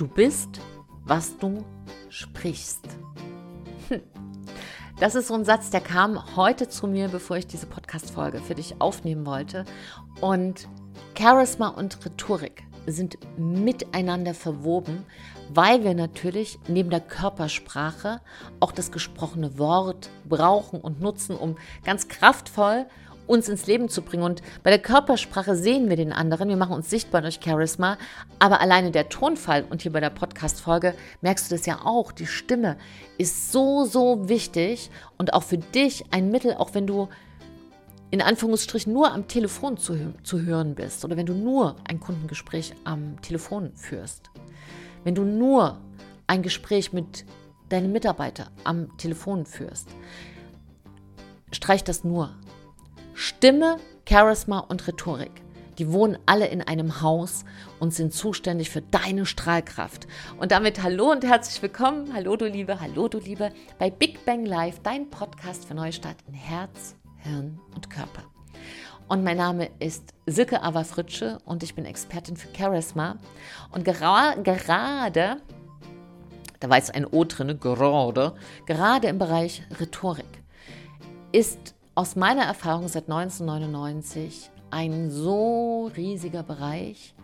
Du bist, was du sprichst. Hm. Das ist so ein Satz, der kam heute zu mir, bevor ich diese Podcast-Folge für dich aufnehmen wollte. Und Charisma und Rhetorik sind miteinander verwoben, weil wir natürlich neben der Körpersprache auch das gesprochene Wort brauchen und nutzen, um ganz kraftvoll uns ins Leben zu bringen. Und bei der Körpersprache sehen wir den anderen, wir machen uns sichtbar durch Charisma, aber alleine der Tonfall und hier bei der Podcast-Folge merkst du das ja auch, die Stimme ist so, so wichtig und auch für dich ein Mittel, auch wenn du in Anführungsstrichen nur am Telefon zu, zu hören bist oder wenn du nur ein Kundengespräch am Telefon führst, wenn du nur ein Gespräch mit deinem Mitarbeiter am Telefon führst, streich das nur. Stimme, Charisma und Rhetorik. Die wohnen alle in einem Haus und sind zuständig für deine Strahlkraft. Und damit hallo und herzlich willkommen, hallo du Liebe, hallo du Liebe, bei Big Bang Live, dein Podcast für Neustart in Herz, Hirn und Körper. Und mein Name ist Silke Ava Fritsche und ich bin Expertin für Charisma. Und gera gerade, da war jetzt ein O drin, gerade, gerade im Bereich Rhetorik ist aus meiner Erfahrung seit 1999 ein so riesiger Bereich,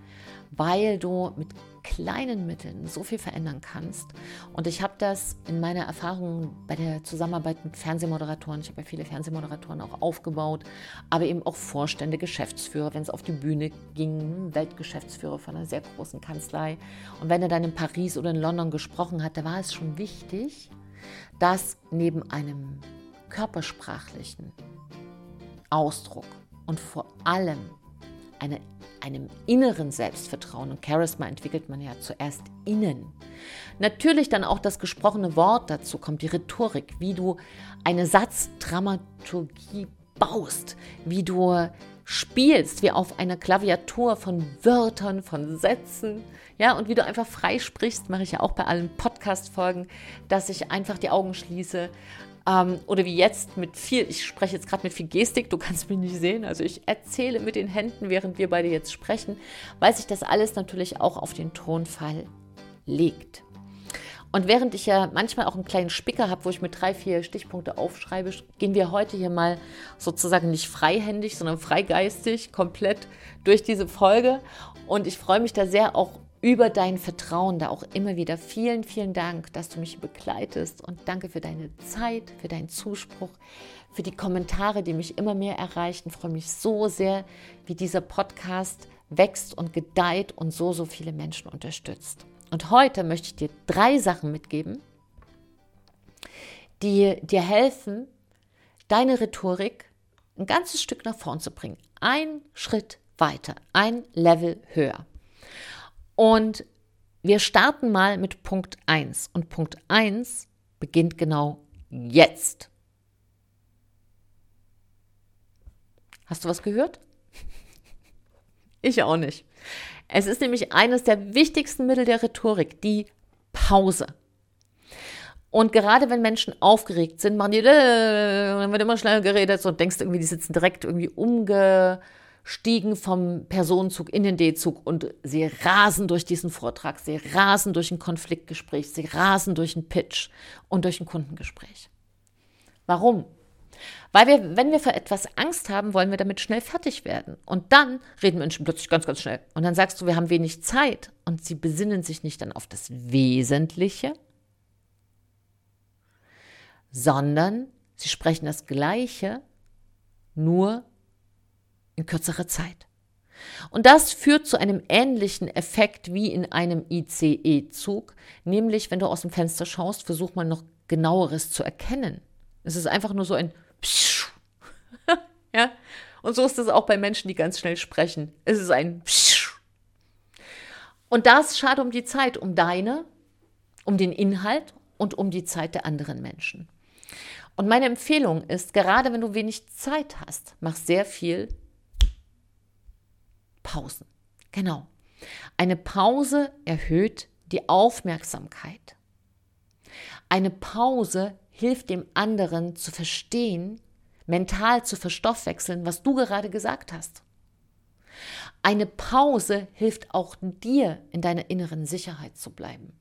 weil du mit kleinen Mitteln so viel verändern kannst. Und ich habe das in meiner Erfahrung bei der Zusammenarbeit mit Fernsehmoderatoren, ich habe ja viele Fernsehmoderatoren auch aufgebaut, aber eben auch Vorstände, Geschäftsführer, wenn es auf die Bühne ging, Weltgeschäftsführer von einer sehr großen Kanzlei. Und wenn er dann in Paris oder in London gesprochen hat, da war es schon wichtig, dass neben einem körpersprachlichen Ausdruck und vor allem eine, einem inneren Selbstvertrauen und Charisma entwickelt man ja zuerst innen. Natürlich dann auch das gesprochene Wort dazu kommt, die Rhetorik, wie du eine Satzdramaturgie baust, wie du spielst, wie auf einer Klaviatur von Wörtern, von Sätzen, ja, und wie du einfach frei sprichst, mache ich ja auch bei allen Podcast-Folgen, dass ich einfach die Augen schließe, ähm, oder wie jetzt mit viel, ich spreche jetzt gerade mit viel Gestik, du kannst mich nicht sehen. Also ich erzähle mit den Händen, während wir beide jetzt sprechen, weil sich das alles natürlich auch auf den Tonfall legt. Und während ich ja manchmal auch einen kleinen Spicker habe, wo ich mit drei, vier Stichpunkte aufschreibe, gehen wir heute hier mal sozusagen nicht freihändig, sondern freigeistig komplett durch diese Folge. Und ich freue mich da sehr auch über dein Vertrauen da auch immer wieder. Vielen, vielen Dank, dass du mich begleitest und danke für deine Zeit, für deinen Zuspruch, für die Kommentare, die mich immer mehr erreichen. Ich freue mich so sehr, wie dieser Podcast wächst und gedeiht und so, so viele Menschen unterstützt. Und heute möchte ich dir drei Sachen mitgeben, die dir helfen, deine Rhetorik ein ganzes Stück nach vorn zu bringen. Ein Schritt weiter, ein Level höher. Und wir starten mal mit Punkt 1. Und Punkt 1 beginnt genau jetzt. Hast du was gehört? Ich auch nicht. Es ist nämlich eines der wichtigsten Mittel der Rhetorik, die Pause. Und gerade wenn Menschen aufgeregt sind, machen die, dann wird immer schneller geredet und denkst irgendwie, die sitzen direkt irgendwie umge, stiegen vom Personenzug in den D-Zug und sie rasen durch diesen Vortrag, sie rasen durch ein Konfliktgespräch, sie rasen durch einen Pitch und durch ein Kundengespräch. Warum? Weil wir, wenn wir für etwas Angst haben, wollen wir damit schnell fertig werden. Und dann reden Menschen plötzlich ganz, ganz schnell. Und dann sagst du, wir haben wenig Zeit. Und sie besinnen sich nicht dann auf das Wesentliche, sondern sie sprechen das Gleiche, nur in kürzerer Zeit. Und das führt zu einem ähnlichen Effekt wie in einem ICE-Zug, nämlich wenn du aus dem Fenster schaust, versuch mal noch genaueres zu erkennen. Es ist einfach nur so ein Psch. ja? Und so ist es auch bei Menschen, die ganz schnell sprechen. Es ist ein Psch. Und das schade um die Zeit, um deine, um den Inhalt und um die Zeit der anderen Menschen. Und meine Empfehlung ist, gerade wenn du wenig Zeit hast, mach sehr viel Pausen. Genau. Eine Pause erhöht die Aufmerksamkeit. Eine Pause hilft dem anderen zu verstehen, mental zu verstoffwechseln, was du gerade gesagt hast. Eine Pause hilft auch dir, in deiner inneren Sicherheit zu bleiben.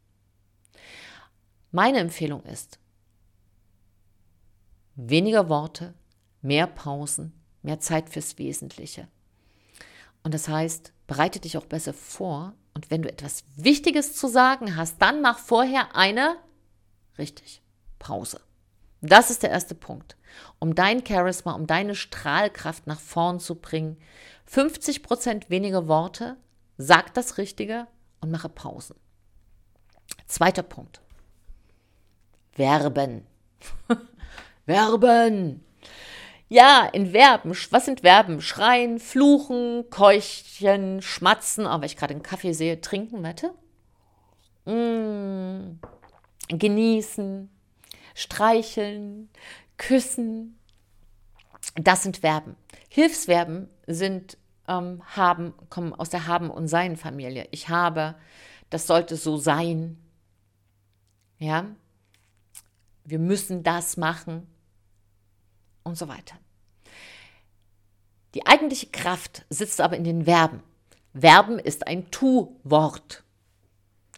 Meine Empfehlung ist, weniger Worte, mehr Pausen, mehr Zeit fürs Wesentliche. Und das heißt, bereite dich auch besser vor. Und wenn du etwas Wichtiges zu sagen hast, dann mach vorher eine, richtig, Pause. Das ist der erste Punkt. Um dein Charisma, um deine Strahlkraft nach vorn zu bringen. 50 Prozent weniger Worte, sag das Richtige und mache Pausen. Zweiter Punkt. Verben. Verben. Ja, in Verben. Was sind Verben? Schreien, fluchen, keuchen, schmatzen, aber oh, ich gerade einen Kaffee sehe, trinken, wette. Mm, genießen, streicheln, küssen. Das sind Verben. Hilfsverben sind ähm, haben, kommen aus der Haben- und Sein-Familie. Ich habe, das sollte so sein. Ja, wir müssen das machen und so weiter. Die eigentliche Kraft sitzt aber in den Verben. Verben ist ein Tu-Wort.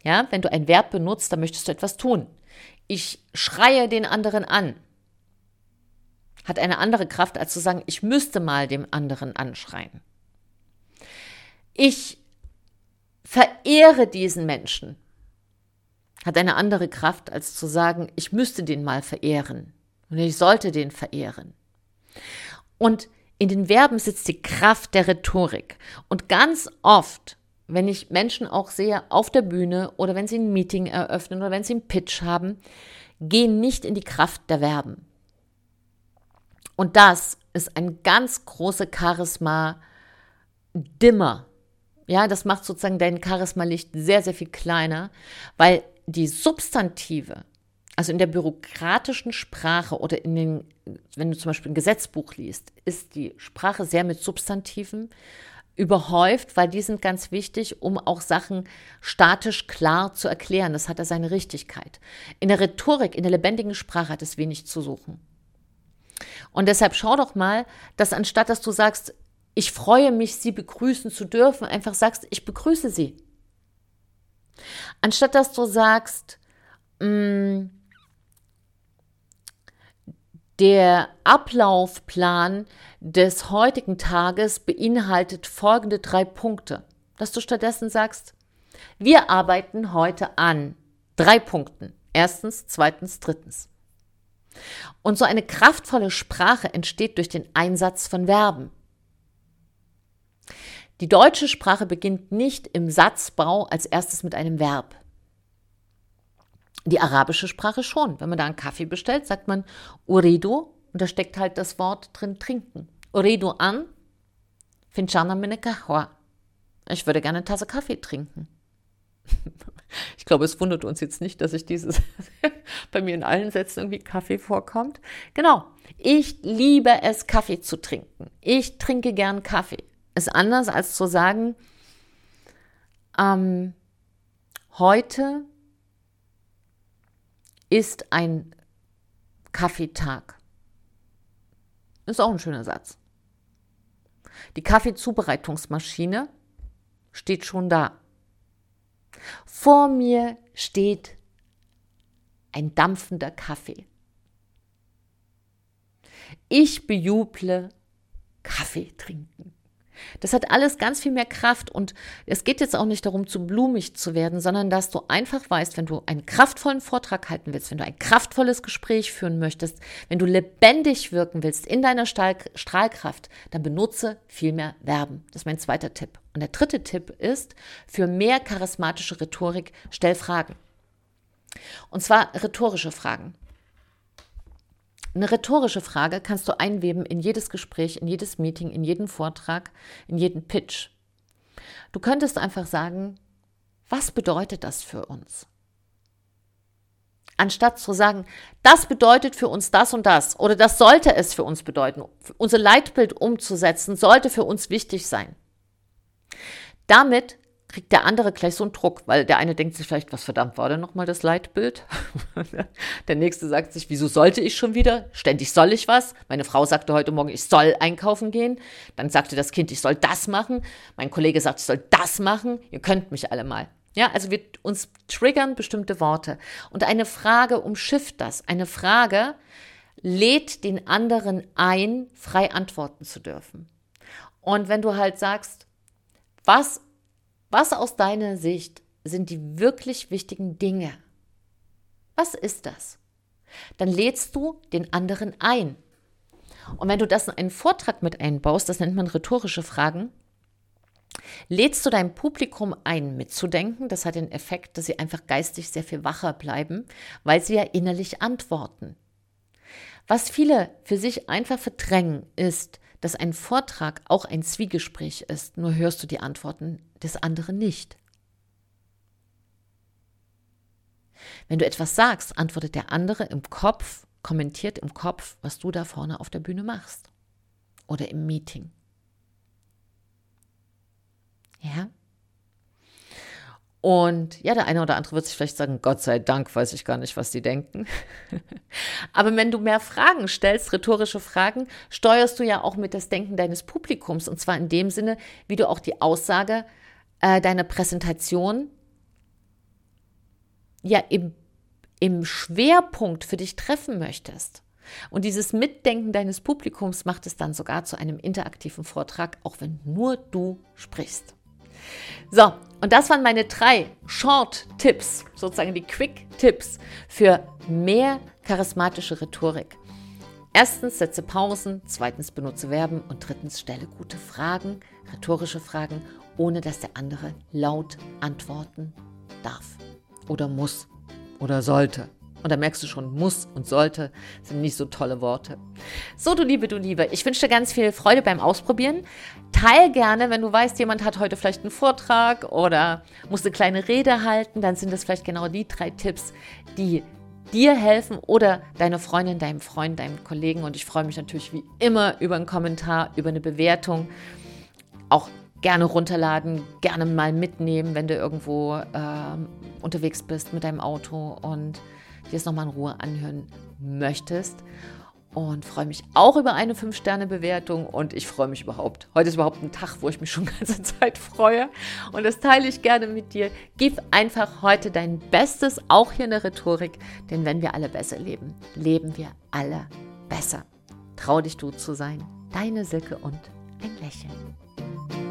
Ja, wenn du ein Verb benutzt, dann möchtest du etwas tun. Ich schreie den anderen an. Hat eine andere Kraft, als zu sagen, ich müsste mal dem anderen anschreien. Ich verehre diesen Menschen. Hat eine andere Kraft, als zu sagen, ich müsste den mal verehren. Und ich sollte den verehren. Und in den Verben sitzt die Kraft der Rhetorik. Und ganz oft, wenn ich Menschen auch sehe auf der Bühne oder wenn sie ein Meeting eröffnen oder wenn sie einen Pitch haben, gehen nicht in die Kraft der Verben. Und das ist ein ganz großer Charisma-Dimmer. Ja, das macht sozusagen dein Charisma-Licht sehr, sehr viel kleiner, weil die Substantive, also in der bürokratischen Sprache oder in den, wenn du zum Beispiel ein Gesetzbuch liest, ist die Sprache sehr mit Substantiven überhäuft, weil die sind ganz wichtig, um auch Sachen statisch klar zu erklären. Das hat er seine Richtigkeit. In der Rhetorik, in der lebendigen Sprache hat es wenig zu suchen. Und deshalb schau doch mal, dass anstatt dass du sagst, ich freue mich, Sie begrüßen zu dürfen, einfach sagst, ich begrüße Sie. Anstatt dass du sagst, mh, mm, der Ablaufplan des heutigen Tages beinhaltet folgende drei Punkte. Dass du stattdessen sagst, wir arbeiten heute an drei Punkten. Erstens, zweitens, drittens. Und so eine kraftvolle Sprache entsteht durch den Einsatz von Verben. Die deutsche Sprache beginnt nicht im Satzbau als erstes mit einem Verb. Die arabische Sprache schon. Wenn man da einen Kaffee bestellt, sagt man Uridu und da steckt halt das Wort drin trinken. Uridu an, finchana mine. Ich würde gerne eine Tasse Kaffee trinken. Ich glaube, es wundert uns jetzt nicht, dass ich dieses bei mir in allen Sätzen irgendwie Kaffee vorkommt. Genau. Ich liebe es, Kaffee zu trinken. Ich trinke gern Kaffee. Ist anders als zu sagen, ähm, heute ist ein Kaffeetag. Ist auch ein schöner Satz. Die Kaffeezubereitungsmaschine steht schon da. Vor mir steht ein dampfender Kaffee. Ich bejuble Kaffee trinken. Das hat alles ganz viel mehr Kraft und es geht jetzt auch nicht darum, zu blumig zu werden, sondern dass du einfach weißt, wenn du einen kraftvollen Vortrag halten willst, wenn du ein kraftvolles Gespräch führen möchtest, wenn du lebendig wirken willst in deiner Strahlkraft, dann benutze viel mehr Verben. Das ist mein zweiter Tipp. Und der dritte Tipp ist, für mehr charismatische Rhetorik, stell Fragen. Und zwar rhetorische Fragen. Eine rhetorische Frage kannst du einweben in jedes Gespräch, in jedes Meeting, in jeden Vortrag, in jeden Pitch. Du könntest einfach sagen, was bedeutet das für uns? Anstatt zu sagen, das bedeutet für uns das und das oder das sollte es für uns bedeuten, unser Leitbild umzusetzen, sollte für uns wichtig sein. Damit kriegt der andere gleich so einen Druck, weil der eine denkt sich vielleicht, was verdammt war denn nochmal das Leitbild? der nächste sagt sich, wieso sollte ich schon wieder? Ständig soll ich was. Meine Frau sagte heute Morgen, ich soll einkaufen gehen. Dann sagte das Kind, ich soll das machen. Mein Kollege sagt, ich soll das machen. Ihr könnt mich alle mal. Ja, also wir uns triggern bestimmte Worte. Und eine Frage umschifft das. Eine Frage lädt den anderen ein, frei antworten zu dürfen. Und wenn du halt sagst, was was aus deiner Sicht sind die wirklich wichtigen Dinge? Was ist das? Dann lädst du den anderen ein. Und wenn du das in einen Vortrag mit einbaust, das nennt man rhetorische Fragen, lädst du dein Publikum ein, mitzudenken. Das hat den Effekt, dass sie einfach geistig sehr viel wacher bleiben, weil sie ja innerlich antworten. Was viele für sich einfach verdrängen, ist, dass ein Vortrag auch ein Zwiegespräch ist, nur hörst du die Antworten des anderen nicht. Wenn du etwas sagst, antwortet der andere im Kopf, kommentiert im Kopf, was du da vorne auf der Bühne machst oder im Meeting. Ja? Und ja, der eine oder andere wird sich vielleicht sagen, Gott sei Dank weiß ich gar nicht, was die denken. Aber wenn du mehr Fragen stellst, rhetorische Fragen, steuerst du ja auch mit das Denken deines Publikums. Und zwar in dem Sinne, wie du auch die Aussage äh, deiner Präsentation ja im, im Schwerpunkt für dich treffen möchtest. Und dieses Mitdenken deines Publikums macht es dann sogar zu einem interaktiven Vortrag, auch wenn nur du sprichst. So, und das waren meine drei Short-Tipps, sozusagen die Quick-Tipps für mehr charismatische Rhetorik. Erstens setze Pausen, zweitens benutze Verben und drittens stelle gute Fragen, rhetorische Fragen, ohne dass der andere laut antworten darf oder muss oder sollte. Und da merkst du schon, muss und sollte sind nicht so tolle Worte. So, du Liebe, du Liebe, ich wünsche dir ganz viel Freude beim Ausprobieren. Teil gerne, wenn du weißt, jemand hat heute vielleicht einen Vortrag oder muss eine kleine Rede halten, dann sind das vielleicht genau die drei Tipps, die dir helfen oder deine Freundin, deinem Freund, deinem Kollegen. Und ich freue mich natürlich wie immer über einen Kommentar, über eine Bewertung. Auch gerne runterladen, gerne mal mitnehmen, wenn du irgendwo äh, unterwegs bist mit deinem Auto und dir es nochmal in Ruhe anhören möchtest. Und freue mich auch über eine 5-Sterne-Bewertung und ich freue mich überhaupt. Heute ist überhaupt ein Tag, wo ich mich schon ganze Zeit freue und das teile ich gerne mit dir. Gib einfach heute dein Bestes, auch hier in der Rhetorik, denn wenn wir alle besser leben, leben wir alle besser. Trau dich du zu sein. Deine Silke und ein Lächeln.